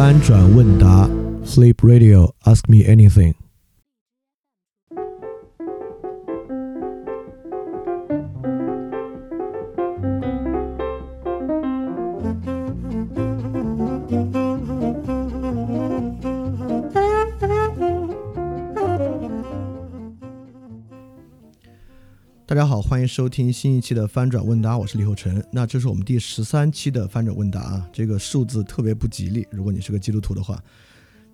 翻转问答，Flip Radio，Ask me anything。 大家好，欢迎收听新一期的翻转问答，我是李厚辰。那这是我们第十三期的翻转问答啊，这个数字特别不吉利。如果你是个基督徒的话，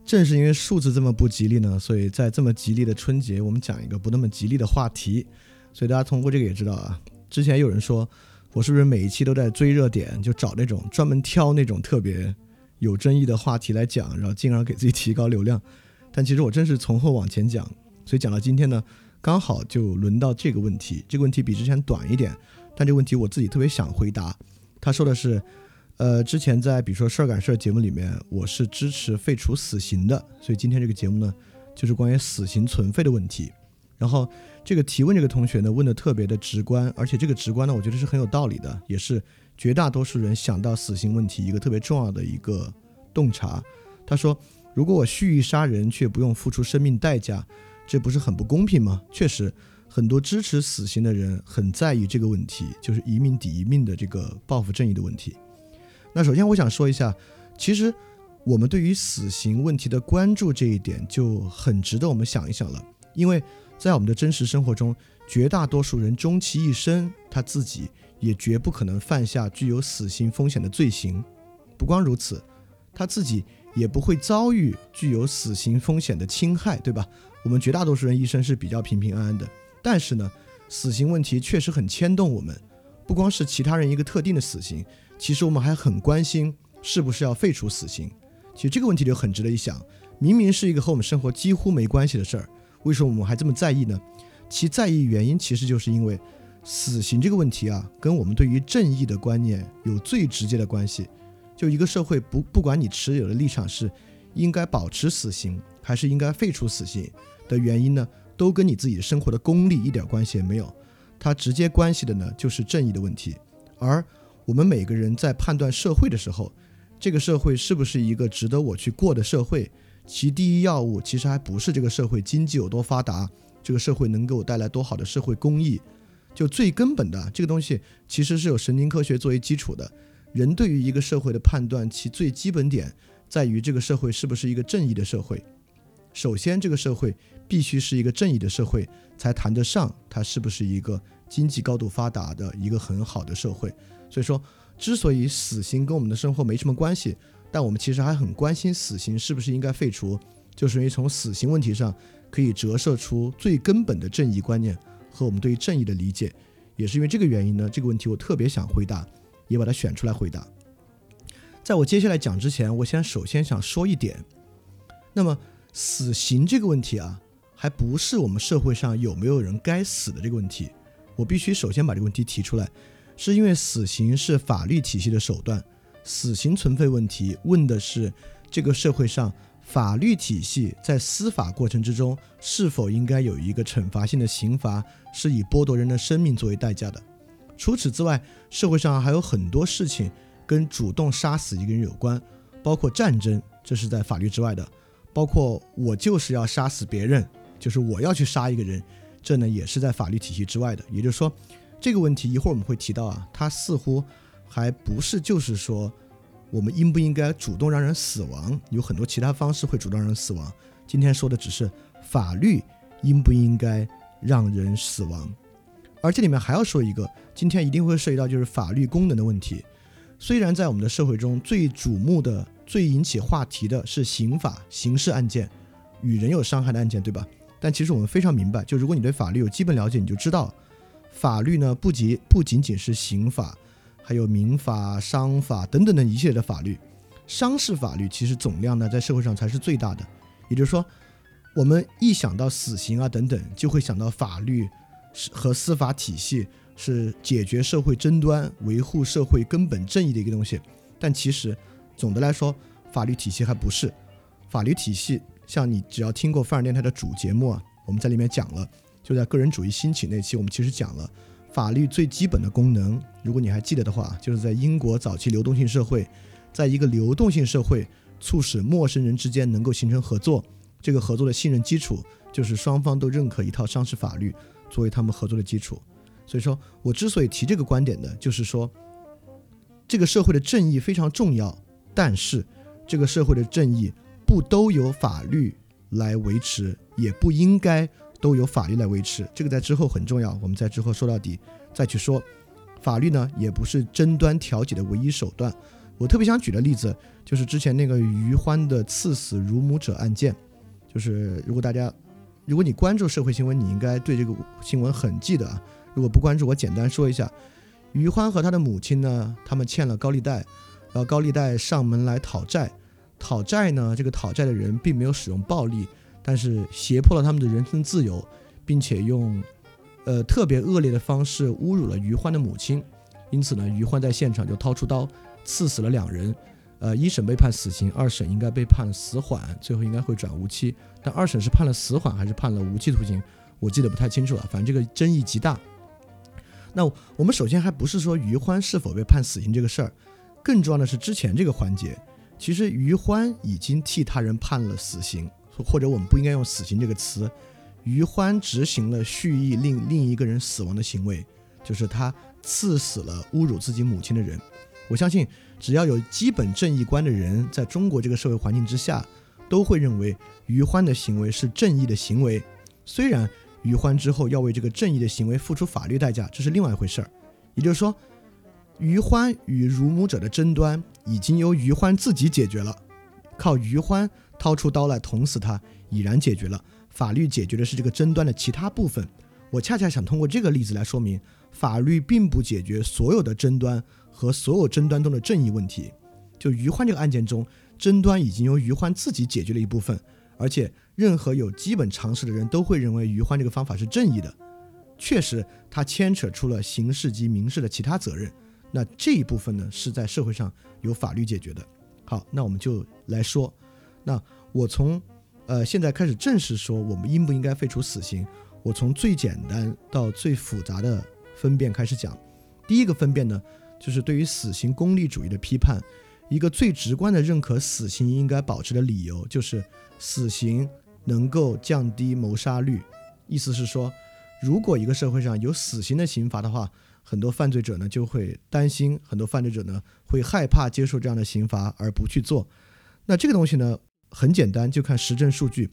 正是因为数字这么不吉利呢，所以在这么吉利的春节，我们讲一个不那么吉利的话题。所以大家通过这个也知道啊，之前有人说我是不是每一期都在追热点，就找那种专门挑那种特别有争议的话题来讲，然后进而给自己提高流量。但其实我真是从后往前讲，所以讲到今天呢。刚好就轮到这个问题，这个问题比之前短一点，但这个问题我自己特别想回答。他说的是，呃，之前在比如说事儿赶事儿节目里面，我是支持废除死刑的，所以今天这个节目呢，就是关于死刑存废的问题。然后这个提问这个同学呢，问的特别的直观，而且这个直观呢，我觉得是很有道理的，也是绝大多数人想到死刑问题一个特别重要的一个洞察。他说，如果我蓄意杀人却不用付出生命代价。这不是很不公平吗？确实，很多支持死刑的人很在意这个问题，就是一命抵一命的这个报复正义的问题。那首先我想说一下，其实我们对于死刑问题的关注这一点就很值得我们想一想了。因为在我们的真实生活中，绝大多数人终其一生，他自己也绝不可能犯下具有死刑风险的罪行。不光如此，他自己也不会遭遇具有死刑风险的侵害，对吧？我们绝大多数人一生是比较平平安安的，但是呢，死刑问题确实很牵动我们。不光是其他人一个特定的死刑，其实我们还很关心是不是要废除死刑。其实这个问题就很值得一想。明明是一个和我们生活几乎没关系的事儿，为什么我们还这么在意呢？其在意原因其实就是因为死刑这个问题啊，跟我们对于正义的观念有最直接的关系。就一个社会不不管你持有的立场是应该保持死刑，还是应该废除死刑。的原因呢，都跟你自己生活的功利一点关系也没有，它直接关系的呢就是正义的问题。而我们每个人在判断社会的时候，这个社会是不是一个值得我去过的社会，其第一要务其实还不是这个社会经济有多发达，这个社会能给我带来多好的社会公益，就最根本的这个东西其实是有神经科学作为基础的。人对于一个社会的判断，其最基本点在于这个社会是不是一个正义的社会。首先，这个社会。必须是一个正义的社会，才谈得上它是不是一个经济高度发达的一个很好的社会。所以说，之所以死刑跟我们的生活没什么关系，但我们其实还很关心死刑是不是应该废除，就是因为从死刑问题上可以折射出最根本的正义观念和我们对于正义的理解。也是因为这个原因呢，这个问题我特别想回答，也把它选出来回答。在我接下来讲之前，我先首先想说一点，那么死刑这个问题啊。还不是我们社会上有没有人该死的这个问题，我必须首先把这个问题提出来，是因为死刑是法律体系的手段，死刑存废问题问的是这个社会上法律体系在司法过程之中是否应该有一个惩罚性的刑罚，是以剥夺人的生命作为代价的。除此之外，社会上还有很多事情跟主动杀死一个人有关，包括战争，这是在法律之外的，包括我就是要杀死别人。就是我要去杀一个人，这呢也是在法律体系之外的。也就是说，这个问题一会儿我们会提到啊，它似乎还不是就是说我们应不应该主动让人死亡，有很多其他方式会主动让人死亡。今天说的只是法律应不应该让人死亡，而这里面还要说一个，今天一定会涉及到就是法律功能的问题。虽然在我们的社会中最瞩目的、最引起话题的是刑法、刑事案件与人有伤害的案件，对吧？但其实我们非常明白，就如果你对法律有基本了解，你就知道，法律呢不仅不仅仅是刑法，还有民法、商法等等的一系列的法律。商事法律其实总量呢在社会上才是最大的。也就是说，我们一想到死刑啊等等，就会想到法律和司法体系是解决社会争端、维护社会根本正义的一个东西。但其实总的来说，法律体系还不是法律体系。像你只要听过范儿电台的主节目啊，我们在里面讲了，就在个人主义兴起那期，我们其实讲了法律最基本的功能。如果你还记得的话，就是在英国早期流动性社会，在一个流动性社会，促使陌生人之间能够形成合作。这个合作的信任基础就是双方都认可一套商事法律作为他们合作的基础。所以说我之所以提这个观点呢，就是说这个社会的正义非常重要，但是这个社会的正义不都由法律来维持，也不应该都由法律来维持。这个在之后很重要，我们在之后说到底再去说。法律呢，也不是争端调解的唯一手段。我特别想举的例子就是之前那个余欢的刺死乳母者案件。就是如果大家，如果你关注社会新闻，你应该对这个新闻很记得啊。如果不关注，我简单说一下：余欢和他的母亲呢，他们欠了高利贷，然后高利贷上门来讨债。讨债呢，这个讨债的人并没有使用暴力，但是胁迫了他们的人身自由，并且用。呃，特别恶劣的方式侮辱了于欢的母亲，因此呢，于欢在现场就掏出刀刺死了两人。呃，一审被判死刑，二审应该被判死缓，最后应该会转无期。但二审是判了死缓还是判了无期徒刑，我记得不太清楚了。反正这个争议极大。那我们首先还不是说于欢是否被判死刑这个事儿，更重要的是之前这个环节，其实于欢已经替他人判了死刑，或者我们不应该用死刑这个词。于欢执行了蓄意令另一个人死亡的行为，就是他刺死了侮辱自己母亲的人。我相信，只要有基本正义观的人，在中国这个社会环境之下，都会认为于欢的行为是正义的行为。虽然于欢之后要为这个正义的行为付出法律代价，这是另外一回事儿。也就是说，于欢与乳母者的争端已经由余欢自己解决了，靠余欢掏出刀来捅死他，已然解决了。法律解决的是这个争端的其他部分，我恰恰想通过这个例子来说明，法律并不解决所有的争端和所有争端中的正义问题。就余欢这个案件中，争端已经由余欢自己解决了一部分，而且任何有基本常识的人都会认为余欢这个方法是正义的。确实，它牵扯出了刑事及民事的其他责任，那这一部分呢，是在社会上由法律解决的。好，那我们就来说，那我从。呃，现在开始正式说我们应不应该废除死刑。我从最简单到最复杂的分辨开始讲。第一个分辨呢，就是对于死刑功利主义的批判。一个最直观的认可死刑应该保持的理由，就是死刑能够降低谋杀率。意思是说，如果一个社会上有死刑的刑罚的话，很多犯罪者呢就会担心，很多犯罪者呢会害怕接受这样的刑罚而不去做。那这个东西呢？很简单，就看实证数据。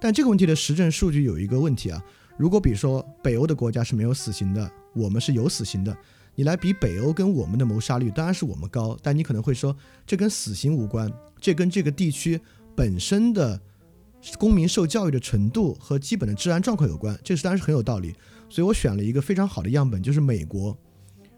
但这个问题的实证数据有一个问题啊，如果比如说北欧的国家是没有死刑的，我们是有死刑的，你来比北欧跟我们的谋杀率，当然是我们高。但你可能会说，这跟死刑无关，这跟这个地区本身的公民受教育的程度和基本的治安状况有关。这是当然是很有道理。所以我选了一个非常好的样本，就是美国。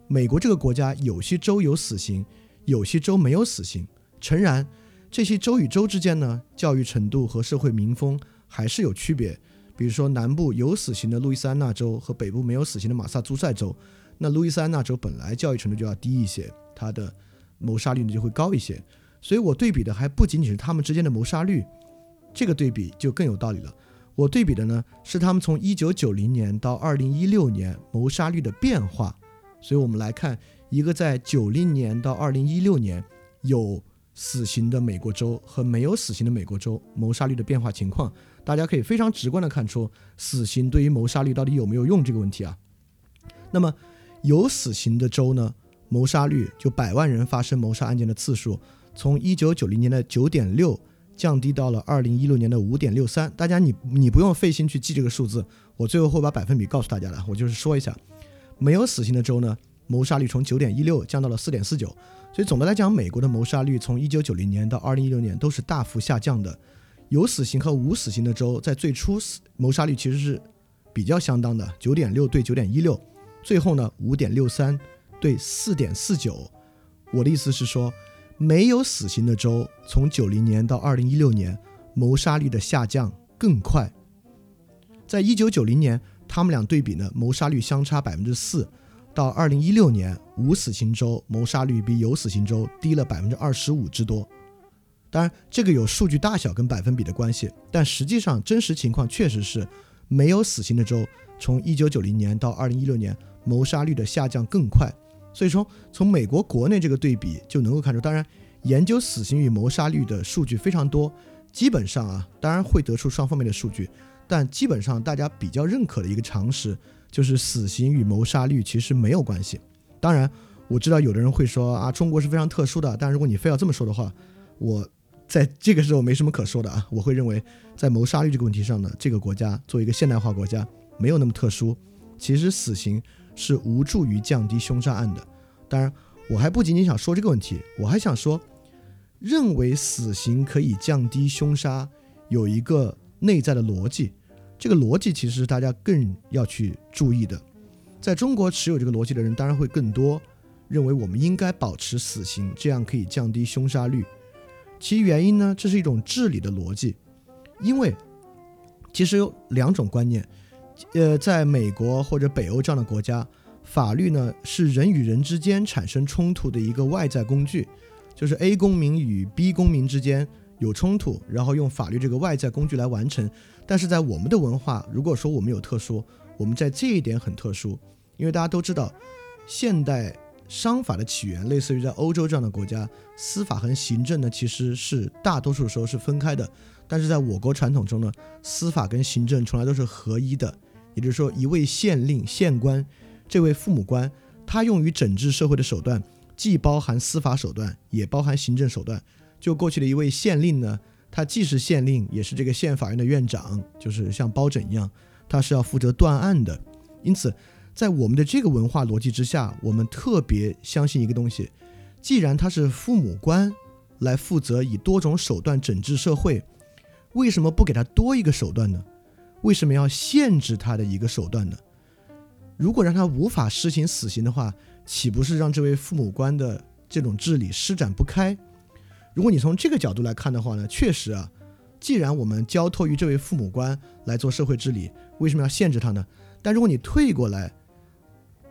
美国这个国家有些州有死刑，有些州没有死刑。诚然。这些州与州之间呢，教育程度和社会民风还是有区别。比如说，南部有死刑的路易斯安那州和北部没有死刑的马萨诸塞州，那路易斯安那州本来教育程度就要低一些，它的谋杀率呢就会高一些。所以我对比的还不仅仅是他们之间的谋杀率，这个对比就更有道理了。我对比的呢是他们从1990年到2016年谋杀率的变化。所以我们来看一个在90年到2016年有。死刑的美国州和没有死刑的美国州谋杀率的变化情况，大家可以非常直观的看出死刑对于谋杀率到底有没有用这个问题啊。那么有死刑的州呢，谋杀率就百万人发生谋杀案件的次数，从一九九零年的九点六降低到了二零一六年的五点六三。大家你你不用费心去记这个数字，我最后会把百分比告诉大家的。我就是说一下，没有死刑的州呢，谋杀率从九点一六降到了四点四九。所以总的来讲，美国的谋杀率从1990年到2016年都是大幅下降的。有死刑和无死刑的州在最初谋杀率其实是比较相当的，9.6对9.16，最后呢5.63对4.49。我的意思是说，没有死刑的州从90年到2016年谋杀率的下降更快。在1990年，他们俩对比呢，谋杀率相差百分之四。到二零一六年，无死刑州谋杀率比有死刑州低了百分之二十五之多。当然，这个有数据大小跟百分比的关系，但实际上真实情况确实是没有死刑的州从一九九零年到二零一六年谋杀率的下降更快。所以说，从美国国内这个对比就能够看出，当然研究死刑与谋杀率的数据非常多，基本上啊，当然会得出双方面的数据，但基本上大家比较认可的一个常识就是死刑与谋杀率其实没有关系。当然，我知道有的人会说啊，中国是非常特殊的，但如果你非要这么说的话，我在这个时候没什么可说的啊。我会认为，在谋杀率这个问题上呢，这个国家作为一个现代化国家，没有那么特殊。其实死刑是无助于降低凶杀案的。当然，我还不仅仅想说这个问题，我还想说，认为死刑可以降低凶杀，有一个内在的逻辑。这个逻辑其实是大家更要去注意的。在中国持有这个逻辑的人当然会更多，认为我们应该保持死刑，这样可以降低凶杀率。其原因呢，这是一种治理的逻辑，因为其实有两种观念，呃，在美国或者北欧这样的国家，法律呢是人与人之间产生冲突的一个外在工具，就是 A 公民与 B 公民之间有冲突，然后用法律这个外在工具来完成。但是在我们的文化，如果说我们有特殊。我们在这一点很特殊，因为大家都知道，现代商法的起源类似于在欧洲这样的国家，司法和行政呢其实是大多数时候是分开的。但是在我国传统中呢，司法跟行政从来都是合一的。也就是说，一位县令、县官，这位父母官，他用于整治社会的手段，既包含司法手段，也包含行政手段。就过去的一位县令呢，他既是县令，也是这个县法院的院长，就是像包拯一样。他是要负责断案的，因此，在我们的这个文化逻辑之下，我们特别相信一个东西：既然他是父母官来负责以多种手段整治社会，为什么不给他多一个手段呢？为什么要限制他的一个手段呢？如果让他无法施行死刑的话，岂不是让这位父母官的这种治理施展不开？如果你从这个角度来看的话呢，确实啊。既然我们交托于这位父母官来做社会治理，为什么要限制他呢？但如果你退过来，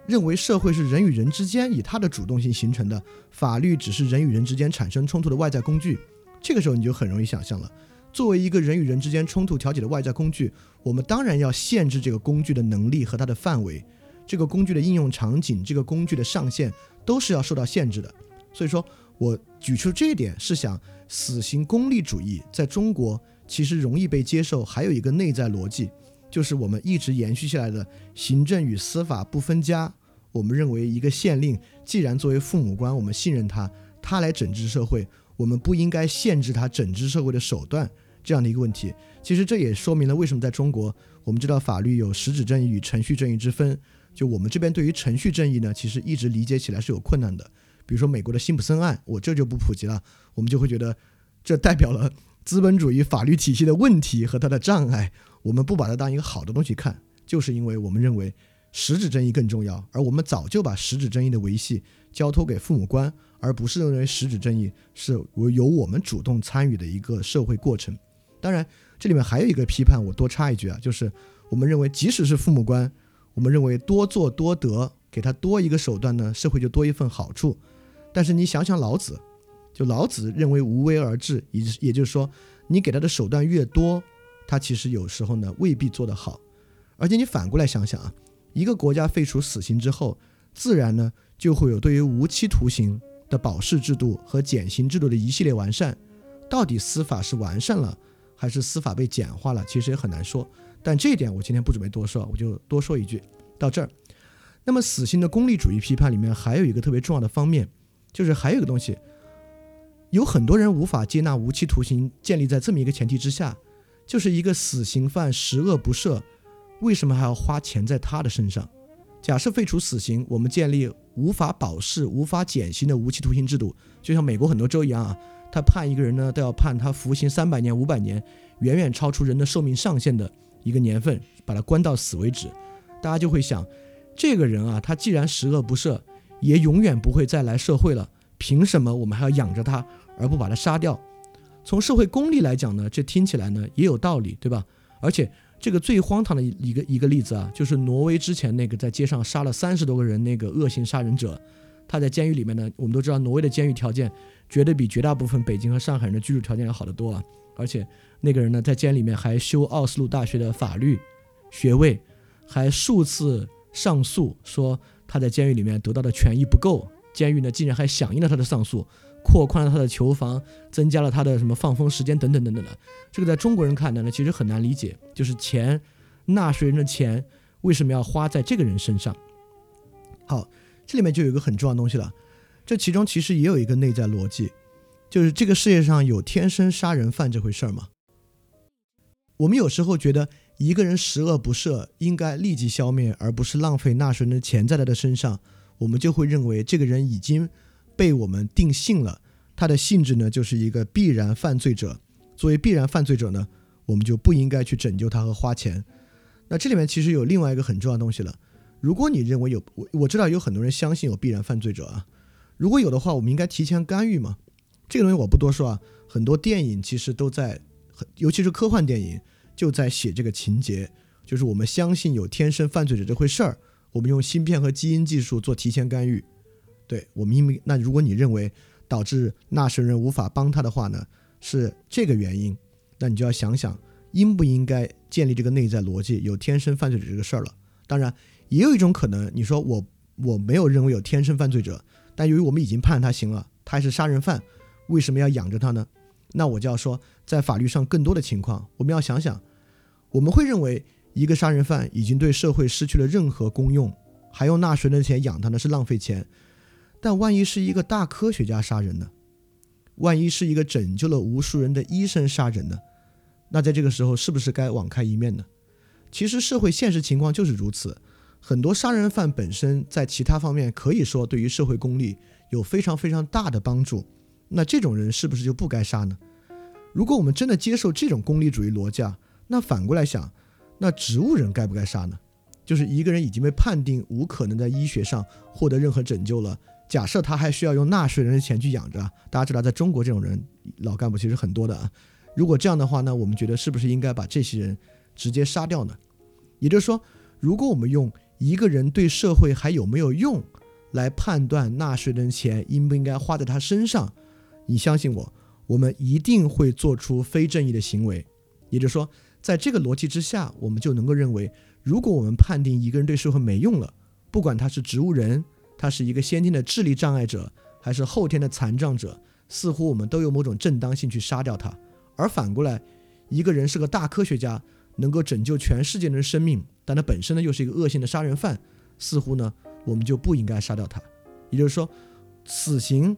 认为社会是人与人之间以他的主动性形成的，法律只是人与人之间产生冲突的外在工具，这个时候你就很容易想象了。作为一个人与人之间冲突调解的外在工具，我们当然要限制这个工具的能力和它的范围，这个工具的应用场景，这个工具的上限都是要受到限制的。所以说。我举出这一点是想，死刑功利主义在中国其实容易被接受，还有一个内在逻辑，就是我们一直延续下来的行政与司法不分家。我们认为一个县令既然作为父母官，我们信任他，他来整治社会，我们不应该限制他整治社会的手段这样的一个问题。其实这也说明了为什么在中国，我们知道法律有实质正义与程序正义之分。就我们这边对于程序正义呢，其实一直理解起来是有困难的。比如说美国的辛普森案，我这就不普及了。我们就会觉得，这代表了资本主义法律体系的问题和它的障碍。我们不把它当一个好的东西看，就是因为我们认为实质正义更重要。而我们早就把实质正义的维系交托给父母官，而不是认为实质正义是由我们主动参与的一个社会过程。当然，这里面还有一个批判，我多插一句啊，就是我们认为，即使是父母官，我们认为多做多得，给他多一个手段呢，社会就多一份好处。但是你想想老子，就老子认为无为而治，也也就是说，你给他的手段越多，他其实有时候呢未必做得好。而且你反过来想想啊，一个国家废除死刑之后，自然呢就会有对于无期徒刑的保释制度和减刑制度的一系列完善。到底司法是完善了，还是司法被简化了，其实也很难说。但这一点我今天不准备多说，我就多说一句到这儿。那么死刑的功利主义批判里面还有一个特别重要的方面。就是还有一个东西，有很多人无法接纳无期徒刑，建立在这么一个前提之下，就是一个死刑犯十恶不赦，为什么还要花钱在他的身上？假设废除死刑，我们建立无法保释、无法减刑的无期徒刑制度，就像美国很多州一样啊，他判一个人呢，都要判他服刑三百年、五百年，远远超出人的寿命上限的一个年份，把他关到死为止。大家就会想，这个人啊，他既然十恶不赦。也永远不会再来社会了，凭什么我们还要养着他，而不把他杀掉？从社会公利来讲呢，这听起来呢也有道理，对吧？而且这个最荒唐的一个一个例子啊，就是挪威之前那个在街上杀了三十多个人那个恶性杀人者，他在监狱里面呢，我们都知道挪威的监狱条件绝对比绝大部分北京和上海人的居住条件要好得多啊。而且那个人呢，在监狱里面还修奥斯陆大学的法律学位，还数次上诉说。他在监狱里面得到的权益不够，监狱呢竟然还响应了他的上诉，扩宽了他的囚房，增加了他的什么放风时间等等等等的。这个在中国人看来呢，其实很难理解，就是钱，纳税人的钱为什么要花在这个人身上？好，这里面就有一个很重要的东西了，这其中其实也有一个内在逻辑，就是这个世界上有天生杀人犯这回事儿吗？我们有时候觉得一个人十恶不赦，应该立即消灭，而不是浪费纳税人的钱在他的身上，我们就会认为这个人已经被我们定性了，他的性质呢就是一个必然犯罪者。作为必然犯罪者呢，我们就不应该去拯救他和花钱。那这里面其实有另外一个很重要的东西了。如果你认为有我我知道有很多人相信有必然犯罪者啊，如果有的话，我们应该提前干预嘛。这个东西我不多说啊。很多电影其实都在，尤其是科幻电影就在写这个情节，就是我们相信有天生犯罪者这回事儿，我们用芯片和基因技术做提前干预。对我们因为那如果你认为导致纳税人无法帮他的话呢？是这个原因，那你就要想想应不应该建立这个内在逻辑，有天生犯罪者这个事儿了。当然，也有一种可能，你说我我没有认为有天生犯罪者，但由于我们已经判他刑了，他还是杀人犯，为什么要养着他呢？那我就要说，在法律上更多的情况，我们要想想，我们会认为一个杀人犯已经对社会失去了任何功用，还用纳税人的钱养他呢，是浪费钱。但万一是一个大科学家杀人呢？万一是一个拯救了无数人的医生杀人呢？那在这个时候是不是该网开一面呢？其实社会现实情况就是如此，很多杀人犯本身在其他方面可以说对于社会公利有非常非常大的帮助，那这种人是不是就不该杀呢？如果我们真的接受这种功利主义逻辑，那反过来想，那植物人该不该杀呢？就是一个人已经被判定无可能在医学上获得任何拯救了。假设他还需要用纳税人的钱去养着，大家知道，在中国这种人老干部其实很多的啊。如果这样的话呢，我们觉得是不是应该把这些人直接杀掉呢？也就是说，如果我们用一个人对社会还有没有用来判断纳税人的钱应不应该花在他身上，你相信我，我们一定会做出非正义的行为。也就是说，在这个逻辑之下，我们就能够认为，如果我们判定一个人对社会没用了，不管他是植物人。他是一个先天的智力障碍者，还是后天的残障者？似乎我们都有某种正当性去杀掉他。而反过来，一个人是个大科学家，能够拯救全世界人的生命，但他本身呢又是一个恶性的杀人犯，似乎呢我们就不应该杀掉他。也就是说，死刑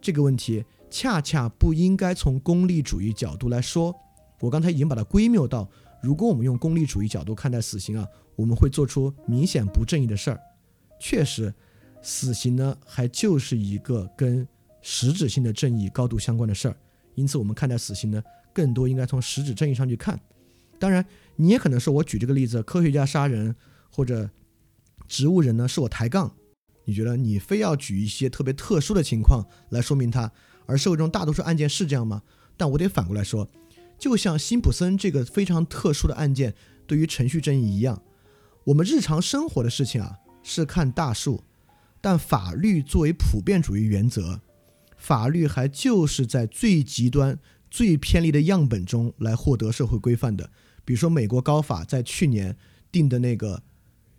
这个问题恰恰不应该从功利主义角度来说。我刚才已经把它归谬到，如果我们用功利主义角度看待死刑啊，我们会做出明显不正义的事儿。确实。死刑呢，还就是一个跟实质性的正义高度相关的事儿，因此我们看待死刑呢，更多应该从实质正义上去看。当然，你也可能说我举这个例子，科学家杀人或者植物人呢，是我抬杠。你觉得你非要举一些特别特殊的情况来说明它，而社会中大多数案件是这样吗？但我得反过来说，就像辛普森这个非常特殊的案件对于程序正义一样，我们日常生活的事情啊，是看大数。但法律作为普遍主义原则，法律还就是在最极端、最偏离的样本中来获得社会规范的。比如说，美国高法在去年定的那个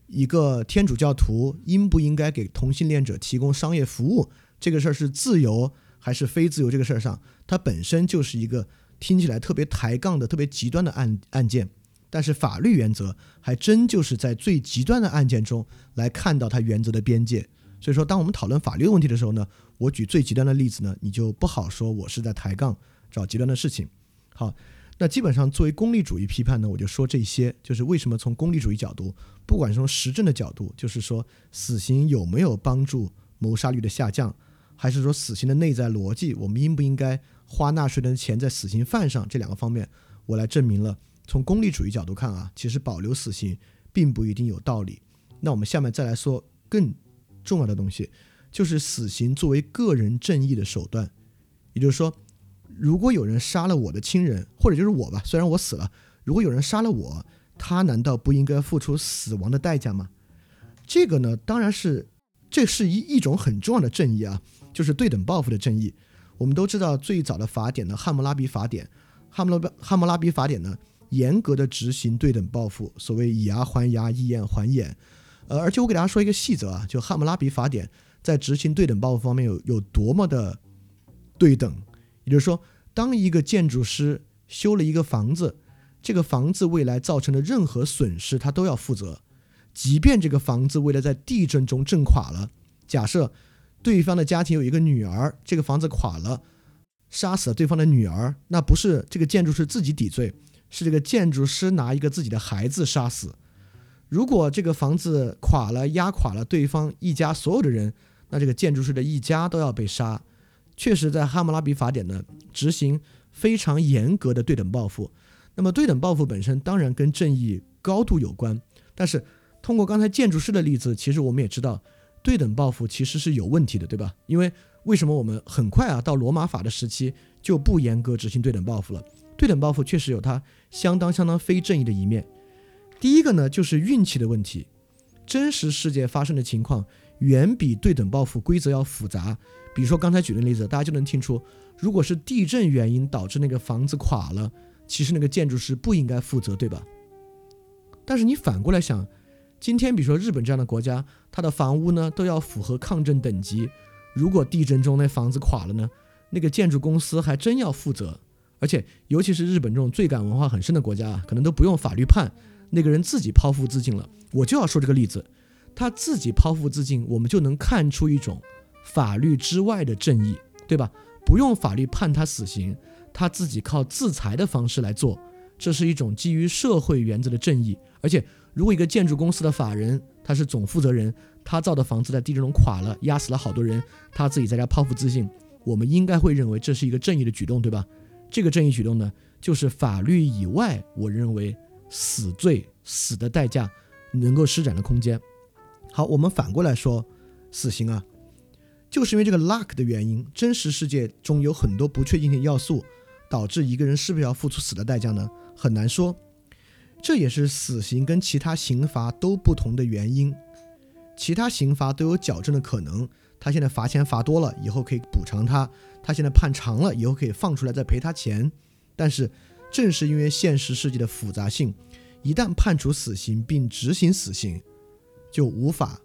一个天主教徒应不应该给同性恋者提供商业服务这个事儿是自由还是非自由这个事儿上，它本身就是一个听起来特别抬杠的、特别极端的案案件。但是法律原则还真就是在最极端的案件中来看到它原则的边界。所以说，当我们讨论法律问题的时候呢，我举最极端的例子呢，你就不好说我是在抬杠找极端的事情。好，那基本上作为功利主义批判呢，我就说这些，就是为什么从功利主义角度，不管是从实证的角度，就是说死刑有没有帮助谋杀率的下降，还是说死刑的内在逻辑，我们应不应该花纳税人的钱在死刑犯上这两个方面，我来证明了从功利主义角度看啊，其实保留死刑并不一定有道理。那我们下面再来说更。重要的东西就是死刑作为个人正义的手段，也就是说，如果有人杀了我的亲人，或者就是我吧，虽然我死了，如果有人杀了我，他难道不应该付出死亡的代价吗？这个呢，当然是，这是一一种很重要的正义啊，就是对等报复的正义。我们都知道最早的法典呢，《汉谟拉比法典》，《汉谟拉汉谟拉比法典》呢，严格的执行对等报复，所谓以牙还牙，以眼还眼。呃，而且我给大家说一个细则啊，就《汉谟拉比法典》在执行对等报复方面有有多么的对等。也就是说，当一个建筑师修了一个房子，这个房子未来造成的任何损失，他都要负责。即便这个房子为了在地震中震垮了，假设对方的家庭有一个女儿，这个房子垮了，杀死了对方的女儿，那不是这个建筑师自己抵罪，是这个建筑师拿一个自己的孩子杀死。如果这个房子垮了，压垮了对方一家所有的人，那这个建筑师的一家都要被杀。确实，在哈姆拉比法典呢，执行非常严格的对等报复。那么，对等报复本身当然跟正义高度有关，但是。通过刚才建筑师的例子，其实我们也知道，对等报复其实是有问题的，对吧？因为为什么我们很快啊到罗马法的时期就不严格执行对等报复了？对等报复确实有它相当相当非正义的一面。第一个呢，就是运气的问题。真实世界发生的情况远比对等报复规则要复杂。比如说刚才举的例子，大家就能听出，如果是地震原因导致那个房子垮了，其实那个建筑师不应该负责，对吧？但是你反过来想。今天，比如说日本这样的国家，它的房屋呢都要符合抗震等级。如果地震中那房子垮了呢，那个建筑公司还真要负责。而且，尤其是日本这种罪感文化很深的国家啊，可能都不用法律判，那个人自己剖腹自尽了。我就要说这个例子，他自己剖腹自尽，我们就能看出一种法律之外的正义，对吧？不用法律判他死刑，他自己靠自裁的方式来做，这是一种基于社会原则的正义，而且。如果一个建筑公司的法人他是总负责人，他造的房子在地震中垮了，压死了好多人，他自己在家剖腹自尽，我们应该会认为这是一个正义的举动，对吧？这个正义举动呢，就是法律以外，我认为死罪死的代价能够施展的空间。好，我们反过来说，死刑啊，就是因为这个 luck 的原因，真实世界中有很多不确定性要素，导致一个人是不是要付出死的代价呢？很难说。这也是死刑跟其他刑罚都不同的原因。其他刑罚都有矫正的可能，他现在罚钱罚多了，以后可以补偿他；他现在判长了，以后可以放出来再赔他钱。但是，正是因为现实世界的复杂性，一旦判处死刑并执行死刑，就无法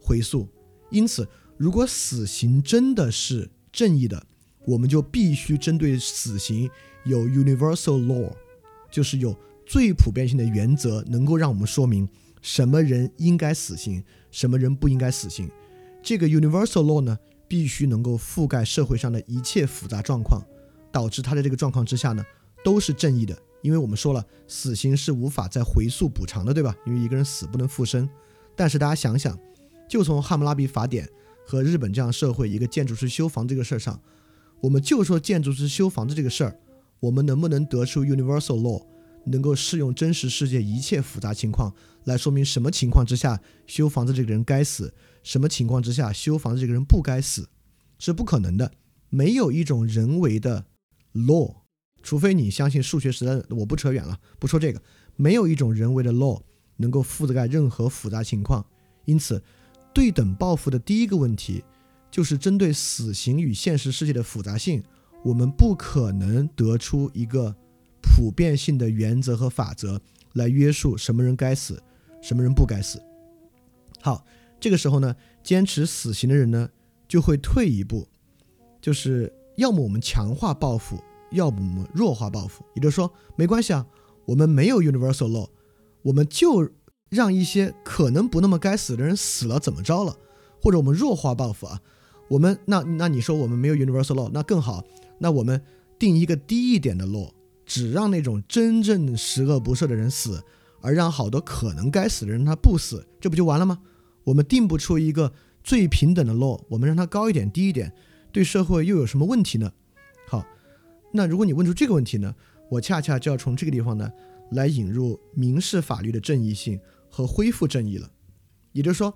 回溯。因此，如果死刑真的是正义的，我们就必须针对死刑有 universal law，就是有。最普遍性的原则能够让我们说明什么人应该死刑，什么人不应该死刑。这个 universal law 呢，必须能够覆盖社会上的一切复杂状况，导致他在这个状况之下呢，都是正义的。因为我们说了，死刑是无法再回溯补偿的，对吧？因为一个人死不能复生。但是大家想想，就从汉谟拉比法典和日本这样社会，一个建筑师修房这个事儿上，我们就说建筑师修房子这个事儿，我们能不能得出 universal law？能够适用真实世界一切复杂情况来说明什么情况之下修房子这个人该死，什么情况之下修房子这个人不该死，是不可能的。没有一种人为的 law，除非你相信数学时代。我不扯远了，不说这个。没有一种人为的 law 能够覆盖任何复杂情况。因此，对等报复的第一个问题就是针对死刑与现实世界的复杂性，我们不可能得出一个。普遍性的原则和法则来约束什么人该死，什么人不该死。好，这个时候呢，坚持死刑的人呢就会退一步，就是要么我们强化报复，要么我们弱化报复。也就是说，没关系啊，我们没有 universal law，我们就让一些可能不那么该死的人死了，怎么着了？或者我们弱化报复啊？我们那那你说我们没有 universal law，那更好，那我们定一个低一点的 law。只让那种真正十恶不赦的人死，而让好多可能该死的人他不死，这不就完了吗？我们定不出一个最平等的 law，我们让它高一点、低一点，对社会又有什么问题呢？好，那如果你问出这个问题呢，我恰恰就要从这个地方呢来引入民事法律的正义性和恢复正义了。也就是说，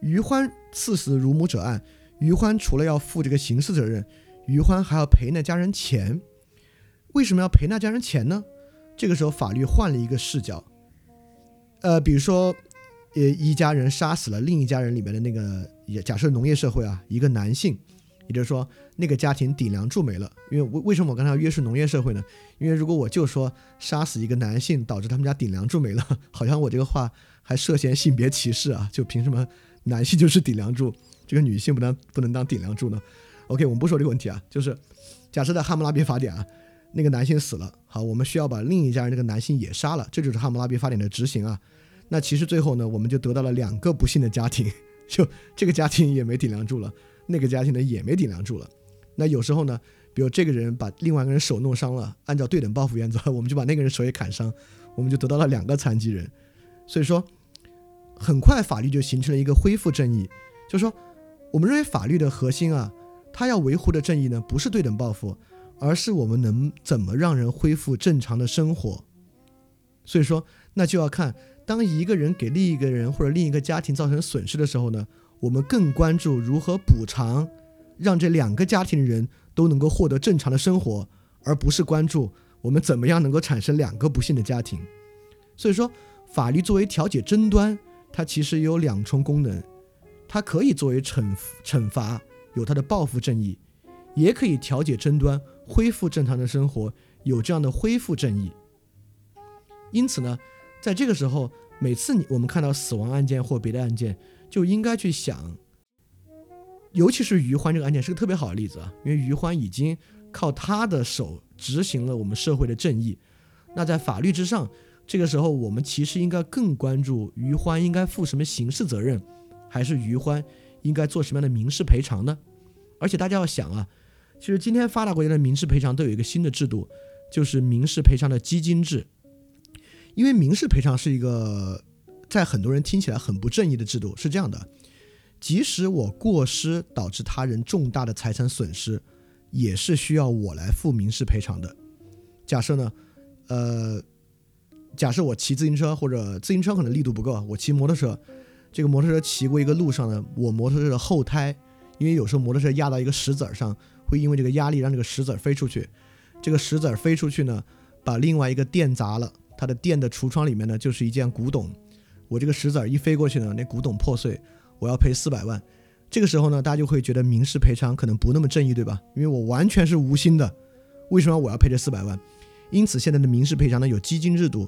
于欢刺死乳母者案，于欢除了要负这个刑事责任，于欢还要赔那家人钱。为什么要赔那家人钱呢？这个时候法律换了一个视角，呃，比如说，呃，一家人杀死了另一家人里面的那个，也假设农业社会啊，一个男性，也就是说那个家庭顶梁柱没了。因为为为什么我刚才要约束农业社会呢？因为如果我就说杀死一个男性导致他们家顶梁柱没了，好像我这个话还涉嫌性别歧视啊！就凭什么男性就是顶梁柱，这个女性不能不能当顶梁柱呢？OK，我们不说这个问题啊，就是假设在汉谟拉比法典啊，那个男性死了，好，我们需要把另一家人那个男性也杀了，这就是汉谟拉比法典的执行啊。那其实最后呢，我们就得到了两个不幸的家庭，就这个家庭也没顶梁柱了，那个家庭呢也没顶梁柱了。那有时候呢，比如这个人把另外一个人手弄伤了，按照对等报复原则，我们就把那个人手也砍伤，我们就得到了两个残疾人。所以说，很快法律就形成了一个恢复正义，就是说，我们认为法律的核心啊，它要维护的正义呢，不是对等报复，而是我们能怎么让人恢复正常的生活。所以说，那就要看。当一个人给另一个人或者另一个家庭造成损失的时候呢，我们更关注如何补偿，让这两个家庭的人都能够获得正常的生活，而不是关注我们怎么样能够产生两个不幸的家庭。所以说，法律作为调解争端，它其实有两重功能，它可以作为惩惩罚，有它的报复正义，也可以调解争端，恢复正常的生活，有这样的恢复正义。因此呢。在这个时候，每次你我们看到死亡案件或别的案件，就应该去想，尤其是余欢这个案件是个特别好的例子啊，因为余欢已经靠他的手执行了我们社会的正义。那在法律之上，这个时候我们其实应该更关注余欢应该负什么刑事责任，还是余欢应该做什么样的民事赔偿呢？而且大家要想啊，其实今天发达国家的民事赔偿都有一个新的制度，就是民事赔偿的基金制。因为民事赔偿是一个在很多人听起来很不正义的制度，是这样的：即使我过失导致他人重大的财产损失，也是需要我来付民事赔偿的。假设呢，呃，假设我骑自行车或者自行车可能力度不够，我骑摩托车，这个摩托车骑过一个路上呢，我摩托车的后胎，因为有时候摩托车压到一个石子儿上，会因为这个压力让这个石子儿飞出去，这个石子儿飞出去呢，把另外一个电砸了。它的店的橱窗里面呢，就是一件古董。我这个石子儿一飞过去呢，那古董破碎，我要赔四百万。这个时候呢，大家就会觉得民事赔偿可能不那么正义，对吧？因为我完全是无心的，为什么我要赔这四百万？因此，现在的民事赔偿呢有基金制度，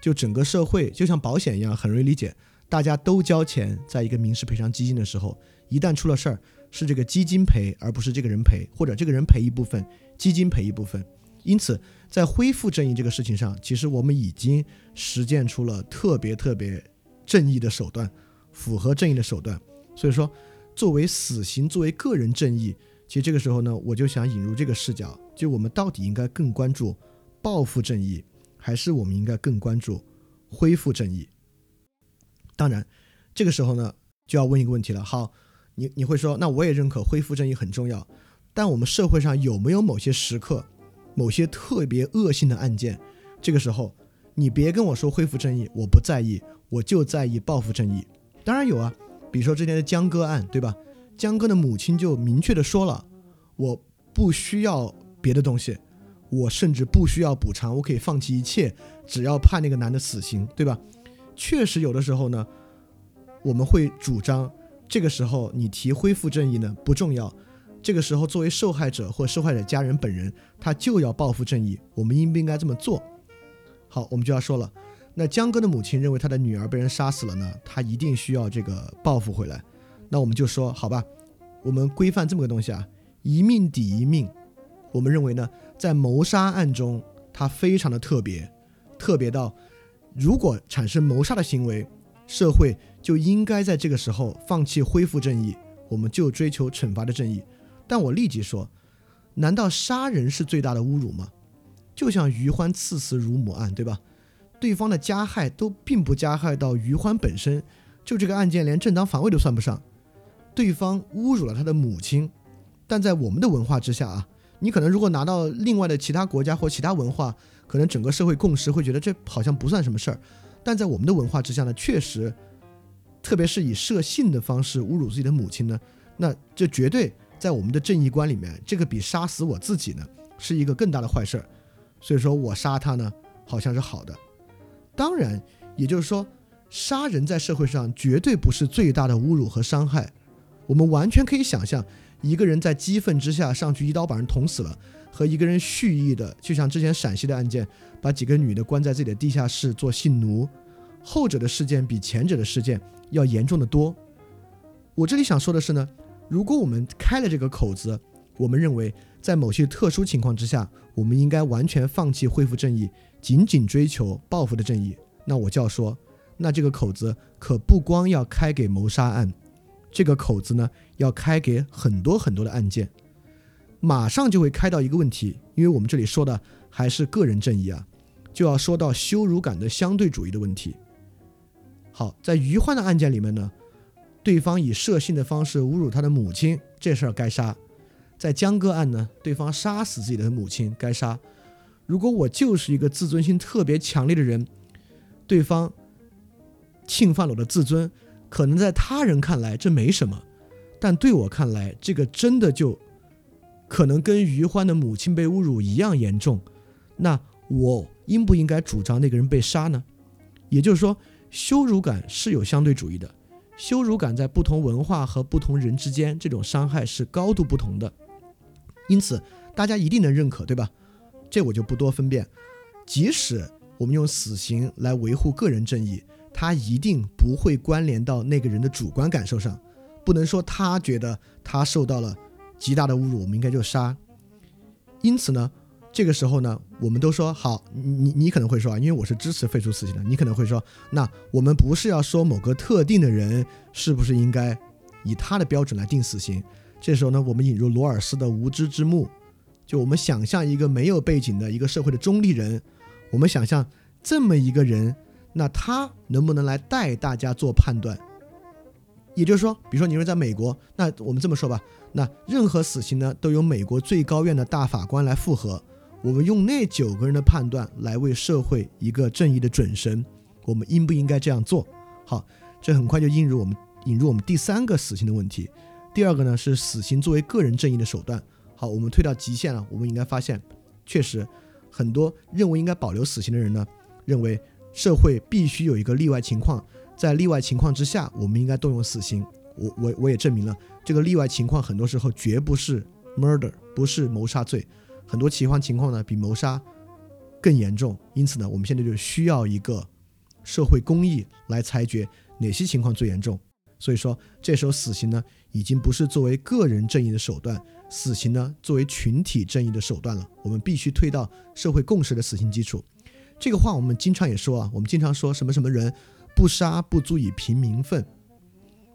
就整个社会就像保险一样，很容易理解。大家都交钱，在一个民事赔偿基金的时候，一旦出了事儿，是这个基金赔，而不是这个人赔，或者这个人赔一部分，基金赔一部分。因此。在恢复正义这个事情上，其实我们已经实践出了特别特别正义的手段，符合正义的手段。所以说，作为死刑，作为个人正义，其实这个时候呢，我就想引入这个视角：就我们到底应该更关注报复正义，还是我们应该更关注恢复正义？当然，这个时候呢，就要问一个问题了。好，你你会说，那我也认可恢复正义很重要，但我们社会上有没有某些时刻？某些特别恶性的案件，这个时候你别跟我说恢复正义，我不在意，我就在意报复正义。当然有啊，比如说之前的江歌案，对吧？江歌的母亲就明确的说了，我不需要别的东西，我甚至不需要补偿，我可以放弃一切，只要判那个男的死刑，对吧？确实有的时候呢，我们会主张，这个时候你提恢复正义呢不重要。这个时候，作为受害者或受害者家人本人，他就要报复正义。我们应不应该这么做？好，我们就要说了。那江哥的母亲认为他的女儿被人杀死了呢，他一定需要这个报复回来。那我们就说，好吧，我们规范这么个东西啊，一命抵一命。我们认为呢，在谋杀案中，它非常的特别，特别到如果产生谋杀的行为，社会就应该在这个时候放弃恢复正义，我们就追求惩罚的正义。但我立即说，难道杀人是最大的侮辱吗？就像余欢刺死乳母案，对吧？对方的加害都并不加害到余欢本身，就这个案件连正当防卫都算不上，对方侮辱了他的母亲。但在我们的文化之下啊，你可能如果拿到另外的其他国家或其他文化，可能整个社会共识会觉得这好像不算什么事儿。但在我们的文化之下呢，确实，特别是以涉性的方式侮辱自己的母亲呢，那这绝对。在我们的正义观里面，这个比杀死我自己呢，是一个更大的坏事儿。所以说我杀他呢，好像是好的。当然，也就是说，杀人在社会上绝对不是最大的侮辱和伤害。我们完全可以想象，一个人在激愤之下上去一刀把人捅死了，和一个人蓄意的，就像之前陕西的案件，把几个女的关在自己的地下室做性奴，后者的事件比前者的事件要严重的多。我这里想说的是呢。如果我们开了这个口子，我们认为在某些特殊情况之下，我们应该完全放弃恢复正义，仅仅追求报复的正义。那我就要说，那这个口子可不光要开给谋杀案，这个口子呢要开给很多很多的案件。马上就会开到一个问题，因为我们这里说的还是个人正义啊，就要说到羞辱感的相对主义的问题。好，在于欢的案件里面呢，对方以射性的方式侮辱他的母亲，这事儿该杀；在江歌案呢，对方杀死自己的母亲，该杀。如果我就是一个自尊心特别强烈的人，对方侵犯了我的自尊，可能在他人看来这没什么，但对我看来，这个真的就。可能跟于欢的母亲被侮辱一样严重，那我应不应该主张那个人被杀呢？也就是说，羞辱感是有相对主义的，羞辱感在不同文化和不同人之间，这种伤害是高度不同的。因此，大家一定能认可，对吧？这我就不多分辨。即使我们用死刑来维护个人正义，它一定不会关联到那个人的主观感受上，不能说他觉得他受到了。极大的侮辱，我们应该就杀。因此呢，这个时候呢，我们都说好，你你可能会说啊，因为我是支持废除死刑的，你可能会说，那我们不是要说某个特定的人是不是应该以他的标准来定死刑？这时候呢，我们引入罗尔斯的无知之幕，就我们想象一个没有背景的一个社会的中立人，我们想象这么一个人，那他能不能来带大家做判断？也就是说，比如说你说在美国，那我们这么说吧，那任何死刑呢都由美国最高院的大法官来复核，我们用那九个人的判断来为社会一个正义的准绳，我们应不应该这样做？好，这很快就引入我们引入我们第三个死刑的问题。第二个呢是死刑作为个人正义的手段。好，我们推到极限了，我们应该发现，确实很多认为应该保留死刑的人呢，认为社会必须有一个例外情况。在例外情况之下，我们应该动用死刑。我我我也证明了，这个例外情况很多时候绝不是 murder，不是谋杀罪。很多奇幻情况呢比谋杀更严重。因此呢，我们现在就需要一个社会公义来裁决哪些情况最严重。所以说，这时候死刑呢已经不是作为个人正义的手段，死刑呢作为群体正义的手段了。我们必须推到社会共识的死刑基础。这个话我们经常也说啊，我们经常说什么什么人。不杀不足以平民愤。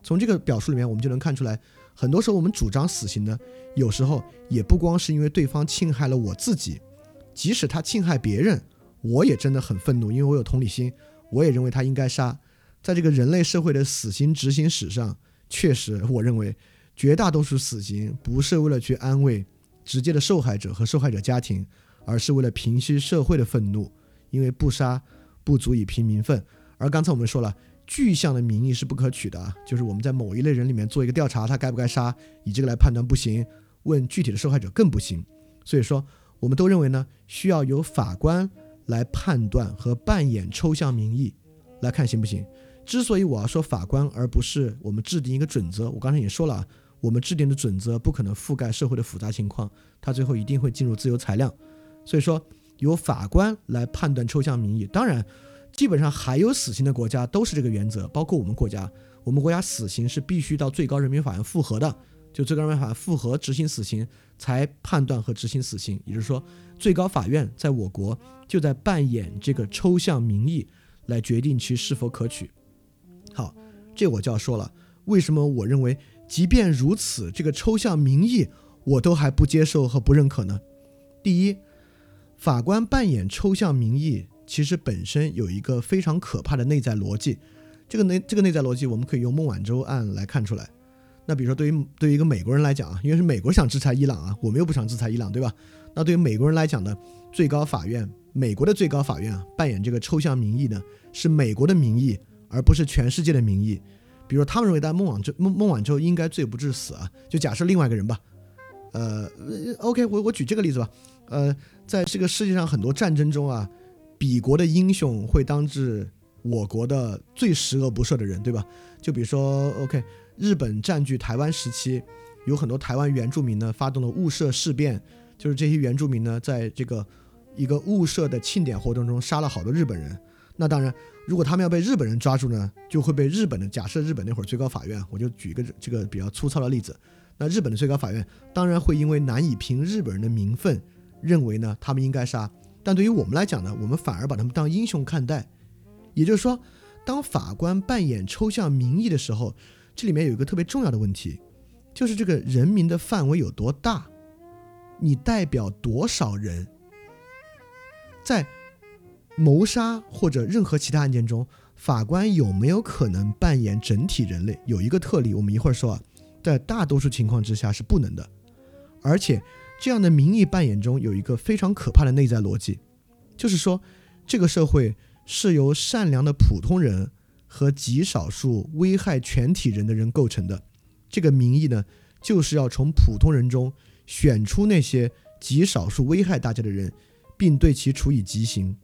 从这个表述里面，我们就能看出来，很多时候我们主张死刑呢，有时候也不光是因为对方侵害了我自己，即使他侵害别人，我也真的很愤怒，因为我有同理心，我也认为他应该杀。在这个人类社会的死刑执行史上，确实，我认为绝大多数死刑不是为了去安慰直接的受害者和受害者家庭，而是为了平息社会的愤怒，因为不杀不足以平民愤。而刚才我们说了，具象的民意是不可取的，就是我们在某一类人里面做一个调查，他该不该杀，以这个来判断不行，问具体的受害者更不行。所以说，我们都认为呢，需要由法官来判断和扮演抽象民意，来看行不行。之所以我要说法官，而不是我们制定一个准则，我刚才也说了，我们制定的准则不可能覆盖社会的复杂情况，它最后一定会进入自由裁量。所以说，由法官来判断抽象民意，当然。基本上还有死刑的国家都是这个原则，包括我们国家。我们国家死刑是必须到最高人民法院复核的，就最高人民法院复核执行死刑才判断和执行死刑。也就是说，最高法院在我国就在扮演这个抽象民意来决定其是否可取。好，这我就要说了，为什么我认为即便如此，这个抽象民意我都还不接受和不认可呢？第一，法官扮演抽象民意。其实本身有一个非常可怕的内在逻辑，这个内这个内在逻辑，我们可以用孟晚舟案来看出来。那比如说，对于对于一个美国人来讲啊，因为是美国想制裁伊朗啊，我们又不想制裁伊朗，对吧？那对于美国人来讲呢，最高法院，美国的最高法院啊，扮演这个抽象民意呢，是美国的民意，而不是全世界的民意。比如他们认为，但孟晚舟孟孟晚舟应该罪不至死啊。就假设另外一个人吧，呃，OK，我我举这个例子吧，呃，在这个世界上很多战争中啊。彼国的英雄会当至我国的最十恶不赦的人，对吧？就比如说，OK，日本占据台湾时期，有很多台湾原住民呢发动了雾社事变，就是这些原住民呢在这个一个雾社的庆典活动中杀了好多日本人。那当然，如果他们要被日本人抓住呢，就会被日本的假设日本那会儿最高法院，我就举一个这个比较粗糙的例子，那日本的最高法院当然会因为难以凭日本人的名分，认为呢他们应该杀。但对于我们来讲呢，我们反而把他们当英雄看待。也就是说，当法官扮演抽象民意的时候，这里面有一个特别重要的问题，就是这个人民的范围有多大，你代表多少人？在谋杀或者任何其他案件中，法官有没有可能扮演整体人类？有一个特例，我们一会儿说啊。在大多数情况之下是不能的，而且这样的民意扮演中有一个非常可怕的内在逻辑，就是说这个社会是由善良的普通人和极少数危害全体人的人构成的。这个民意呢，就是要从普通人中选出那些极少数危害大家的人，并对其处以极刑。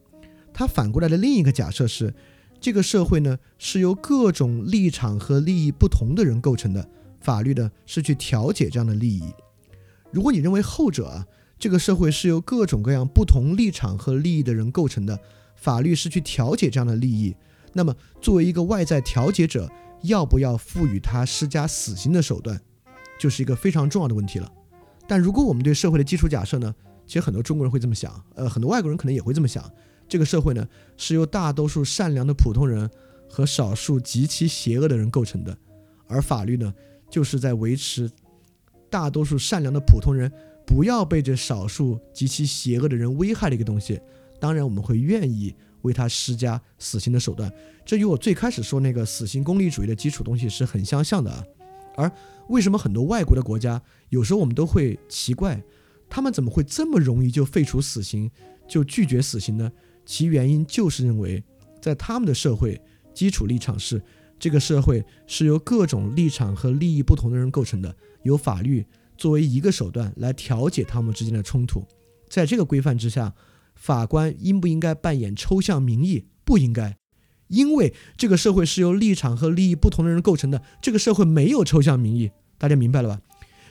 他反过来的另一个假设是，这个社会呢是由各种立场和利益不同的人构成的。法律呢是去调解这样的利益。如果你认为后者啊，这个社会是由各种各样不同立场和利益的人构成的，法律是去调解这样的利益，那么作为一个外在调解者，要不要赋予他施加死刑的手段，就是一个非常重要的问题了。但如果我们对社会的基础假设呢，其实很多中国人会这么想，呃，很多外国人可能也会这么想，这个社会呢是由大多数善良的普通人和少数极其邪恶的人构成的，而法律呢？就是在维持大多数善良的普通人不要被这少数极其邪恶的人危害的一个东西。当然，我们会愿意为他施加死刑的手段。这与我最开始说那个死刑功利主义的基础东西是很相像的啊。而为什么很多外国的国家有时候我们都会奇怪，他们怎么会这么容易就废除死刑，就拒绝死刑呢？其原因就是认为在他们的社会基础立场是。这个社会是由各种立场和利益不同的人构成的，由法律作为一个手段来调解他们之间的冲突。在这个规范之下，法官应不应该扮演抽象民意？不应该，因为这个社会是由立场和利益不同的人构成的。这个社会没有抽象民意，大家明白了吧？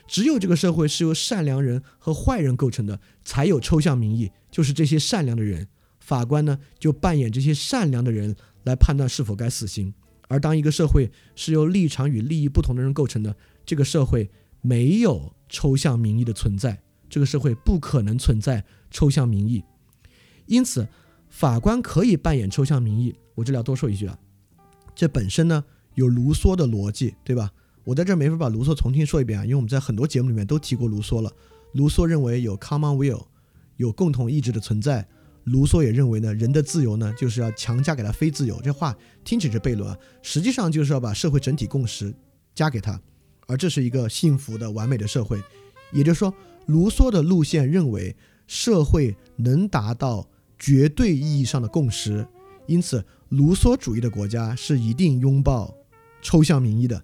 只有这个社会是由善良人和坏人构成的，才有抽象民意。就是这些善良的人，法官呢就扮演这些善良的人来判断是否该死刑。而当一个社会是由立场与利益不同的人构成的，这个社会没有抽象民意的存在，这个社会不可能存在抽象民意。因此，法官可以扮演抽象民意。我这里要多说一句啊，这本身呢有卢梭的逻辑，对吧？我在这儿没法把卢梭重新说一遍啊，因为我们在很多节目里面都提过卢梭了。卢梭认为有 common will，有共同意志的存在。卢梭也认为呢，人的自由呢，就是要强加给他非自由。这话听起来是悖论啊，实际上就是要把社会整体共识加给他，而这是一个幸福的完美的社会。也就是说，卢梭的路线认为社会能达到绝对意义上的共识，因此卢梭主义的国家是一定拥抱抽象民意的，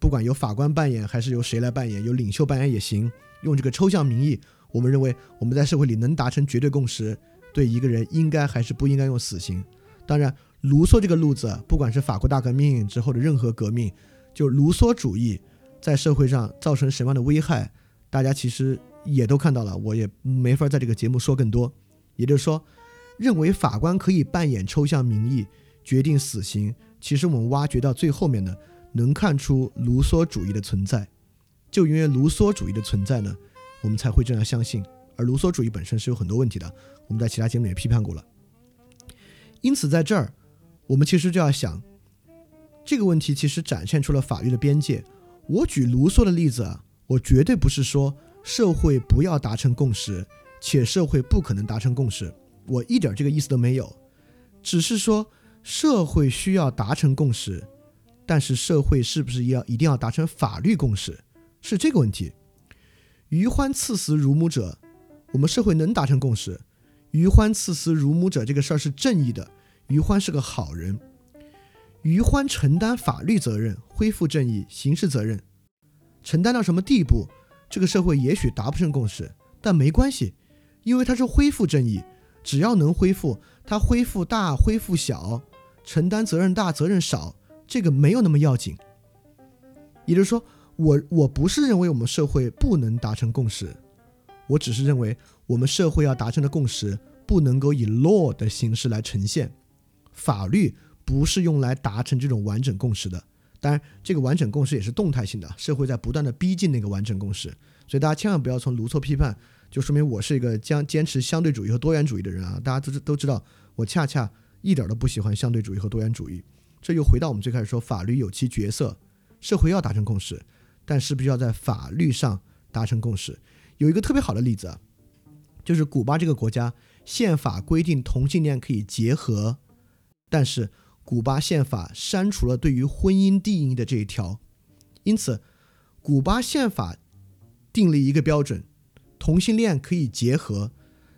不管由法官扮演还是由谁来扮演，由领袖扮演也行。用这个抽象民意，我们认为我们在社会里能达成绝对共识。对一个人应该还是不应该用死刑？当然，卢梭这个路子，不管是法国大革命之后的任何革命，就卢梭主义在社会上造成什么样的危害，大家其实也都看到了。我也没法在这个节目说更多。也就是说，认为法官可以扮演抽象民意决定死刑，其实我们挖掘到最后面呢，能看出卢梭主义的存在。就因为卢梭主义的存在呢，我们才会这样相信。而卢梭主义本身是有很多问题的，我们在其他节目也批判过了。因此，在这儿，我们其实就要想，这个问题其实展现出了法律的边界。我举卢梭的例子啊，我绝对不是说社会不要达成共识，且社会不可能达成共识，我一点这个意思都没有。只是说社会需要达成共识，但是社会是不是要一定要达成法律共识，是这个问题。余欢赐死乳母者。我们社会能达成共识，于欢赐死乳母者这个事儿是正义的，于欢是个好人，于欢承担法律责任，恢复正义，刑事责任，承担到什么地步，这个社会也许达不成共识，但没关系，因为他是恢复正义，只要能恢复，他恢复大恢复小，承担责任大责任少，这个没有那么要紧。也就是说，我我不是认为我们社会不能达成共识。我只是认为，我们社会要达成的共识不能够以 law 的形式来呈现，法律不是用来达成这种完整共识的。当然，这个完整共识也是动态性的，社会在不断的逼近那个完整共识，所以大家千万不要从卢梭批判，就说明我是一个将坚持相对主义和多元主义的人啊！大家都知都知道，我恰恰一点都不喜欢相对主义和多元主义。这又回到我们最开始说，法律有其角色，社会要达成共识，但是必须要在法律上达成共识。有一个特别好的例子啊，就是古巴这个国家宪法规定同性恋可以结合，但是。古巴宪法删除了对于婚姻定义的这一条，因此，古巴宪法定了一个标准，同性恋可以结合，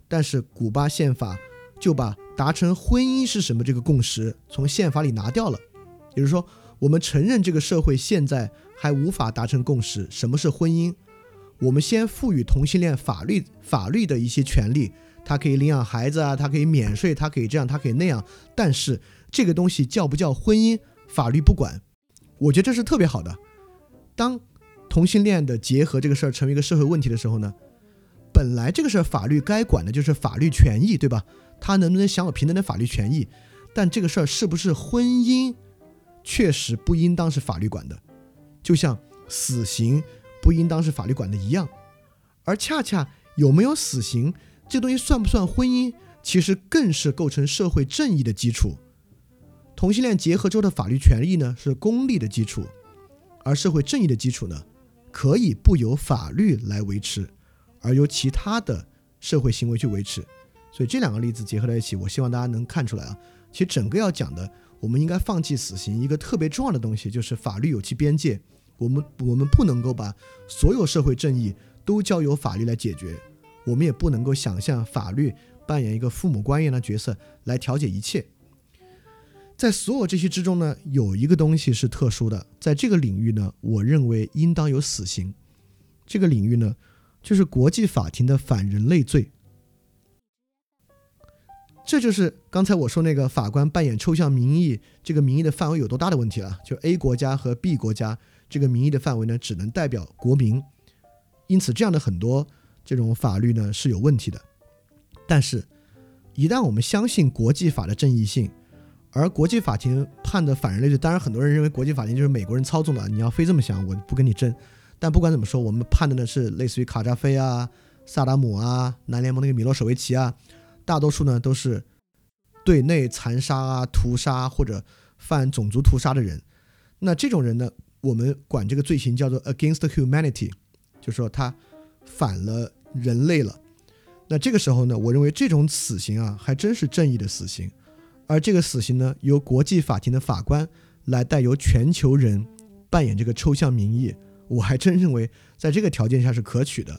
但是古巴宪法就把达成婚姻是什么这个共识从宪法里拿掉了。也就是说，我们承认这个社会现在还无法达成共识，什么是婚姻？我们先赋予同性恋法律法律的一些权利，他可以领养孩子啊，他可以免税，他可以这样，他可以那样，但是。这个东西叫不叫婚姻，法律不管，我觉得这是特别好的。当同性恋的结合这个事儿成为一个社会问题的时候呢，本来这个事儿法律该管的就是法律权益，对吧？他能不能享有平等的法律权益？但这个事儿是不是婚姻，确实不应当是法律管的，就像死刑不应当是法律管的一样。而恰恰有没有死刑这东西算不算婚姻，其实更是构成社会正义的基础。同性恋结合之后的法律权益呢，是公利的基础，而社会正义的基础呢，可以不由法律来维持，而由其他的社会行为去维持。所以这两个例子结合在一起，我希望大家能看出来啊，其实整个要讲的，我们应该放弃死刑一个特别重要的东西，就是法律有其边界，我们我们不能够把所有社会正义都交由法律来解决，我们也不能够想象法律扮演一个父母官一样的角色来调解一切。在所有这些之中呢，有一个东西是特殊的，在这个领域呢，我认为应当有死刑。这个领域呢，就是国际法庭的反人类罪。这就是刚才我说那个法官扮演抽象民意，这个民意的范围有多大的问题了。就 A 国家和 B 国家这个民意的范围呢，只能代表国民，因此这样的很多这种法律呢是有问题的。但是，一旦我们相信国际法的正义性，而国际法庭判的反人类罪，当然很多人认为国际法庭就是美国人操纵的。你要非这么想，我不跟你争。但不管怎么说，我们判的呢是类似于卡扎菲啊、萨达姆啊、南联盟那个米洛舍维奇啊，大多数呢都是对内残杀啊、屠杀或者犯种族屠杀的人。那这种人呢，我们管这个罪行叫做 against humanity，就说他反了人类了。那这个时候呢，我认为这种死刑啊，还真是正义的死刑。而这个死刑呢，由国际法庭的法官来代由全球人扮演这个抽象民意，我还真认为在这个条件下是可取的。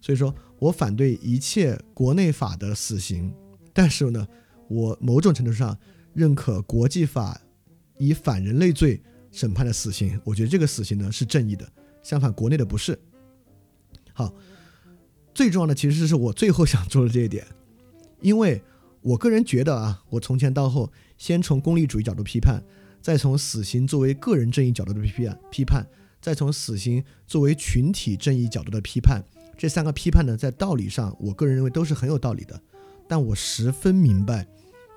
所以说我反对一切国内法的死刑，但是呢，我某种程度上认可国际法以反人类罪审判的死刑。我觉得这个死刑呢是正义的，相反国内的不是。好，最重要的其实是我最后想做的这一点，因为。我个人觉得啊，我从前到后，先从功利主义角度批判，再从死刑作为个人正义角度的批判批判，再从死刑作为群体正义角度的批判，这三个批判呢，在道理上，我个人认为都是很有道理的。但我十分明白，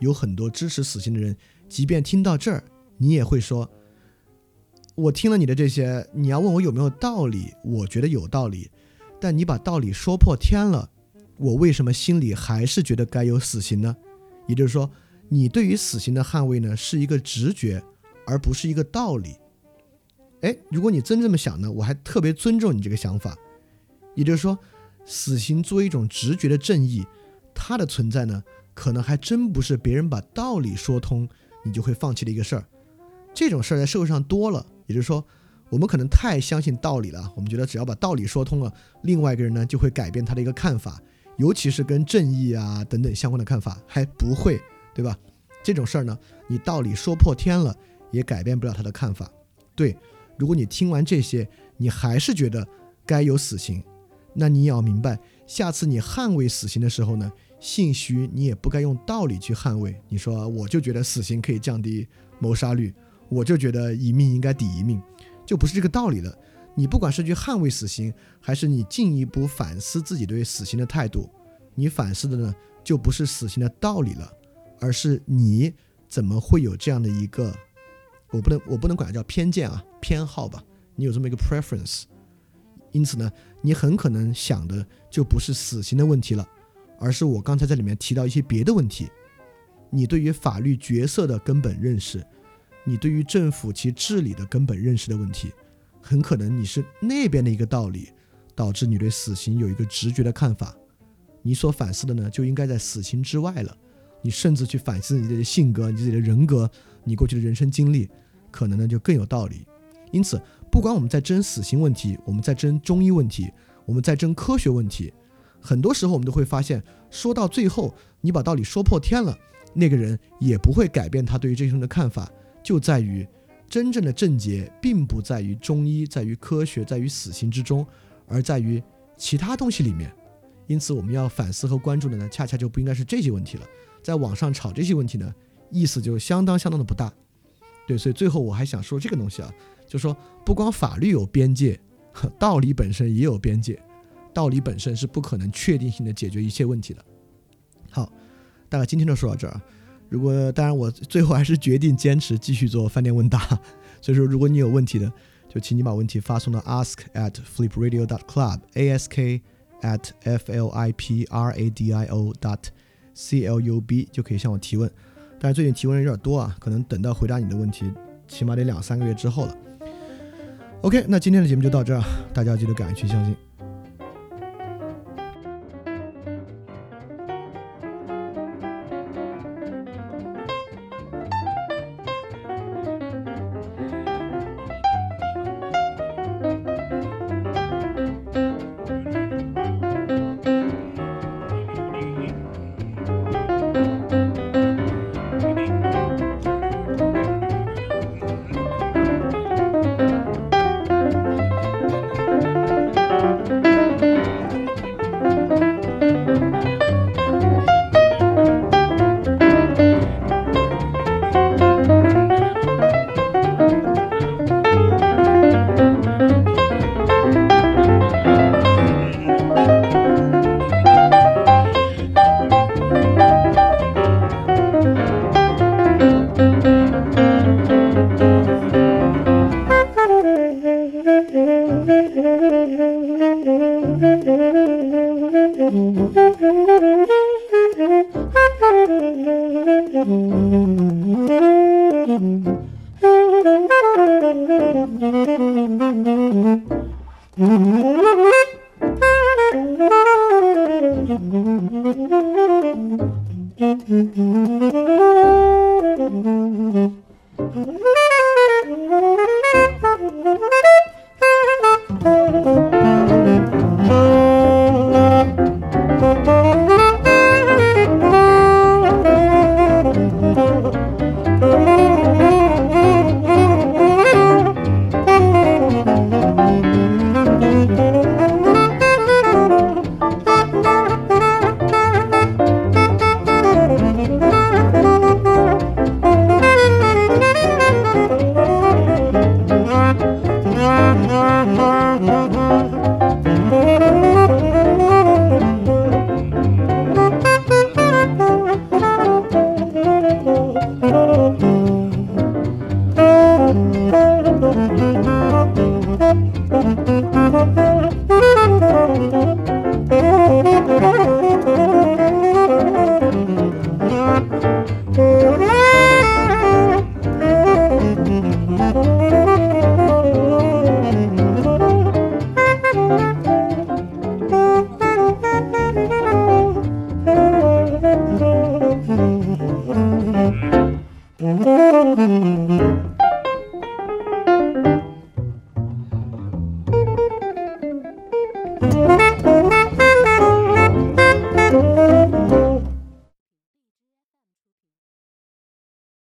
有很多支持死刑的人，即便听到这儿，你也会说，我听了你的这些，你要问我有没有道理，我觉得有道理，但你把道理说破天了。我为什么心里还是觉得该有死刑呢？也就是说，你对于死刑的捍卫呢，是一个直觉，而不是一个道理。哎，如果你真这么想呢，我还特别尊重你这个想法。也就是说，死刑作为一种直觉的正义，它的存在呢，可能还真不是别人把道理说通，你就会放弃的一个事儿。这种事儿在社会上多了，也就是说。我们可能太相信道理了，我们觉得只要把道理说通了，另外一个人呢就会改变他的一个看法，尤其是跟正义啊等等相关的看法，还不会，对吧？这种事儿呢，你道理说破天了，也改变不了他的看法。对，如果你听完这些，你还是觉得该有死刑，那你也要明白，下次你捍卫死刑的时候呢，兴许你也不该用道理去捍卫。你说我就觉得死刑可以降低谋杀率，我就觉得一命应该抵一命。就不是这个道理了。你不管是去捍卫死刑，还是你进一步反思自己对死刑的态度，你反思的呢，就不是死刑的道理了，而是你怎么会有这样的一个，我不能我不能管它叫偏见啊，偏好吧，你有这么一个 preference。因此呢，你很可能想的就不是死刑的问题了，而是我刚才在里面提到一些别的问题。你对于法律角色的根本认识，你对于政府其治理的根本认识的问题，很可能你是那边的一个道理，导致你对死刑有一个直觉的看法。你所反思的呢，就应该在死刑之外了。你甚至去反思你自己的性格、你自己的人格、你过去的人生经历，可能呢就更有道理。因此，不管我们在争死刑问题，我们在争中医问题，我们在争科学问题，很多时候我们都会发现，说到最后，你把道理说破天了，那个人也不会改变他对于这些的看法。就在于真正的症结，并不在于中医，在于科学，在于死刑之中，而在于其他东西里面。因此，我们要反思和关注的呢，恰恰就不应该是这些问题了。在网上吵这些问题呢，意思就相当相当的不大。对，所以最后我还想说这个东西啊，就说不光法律有边界，道理本身也有边界。道理本身是不可能确定性的解决一切问题的。好，大概今天就说到这儿。如果当然我最后还是决定坚持继续做饭店问答，所以说如果你有问题的，就请你把问题发送到 ask at flipradio dot club，ask。at f l i p r a d i o dot c l u b 就可以向我提问，但是最近提问人有点多啊，可能等到回答你的问题，起码得两三个月之后了。OK，那今天的节目就到这儿，大家记得敢于去相信。Mm-hmm.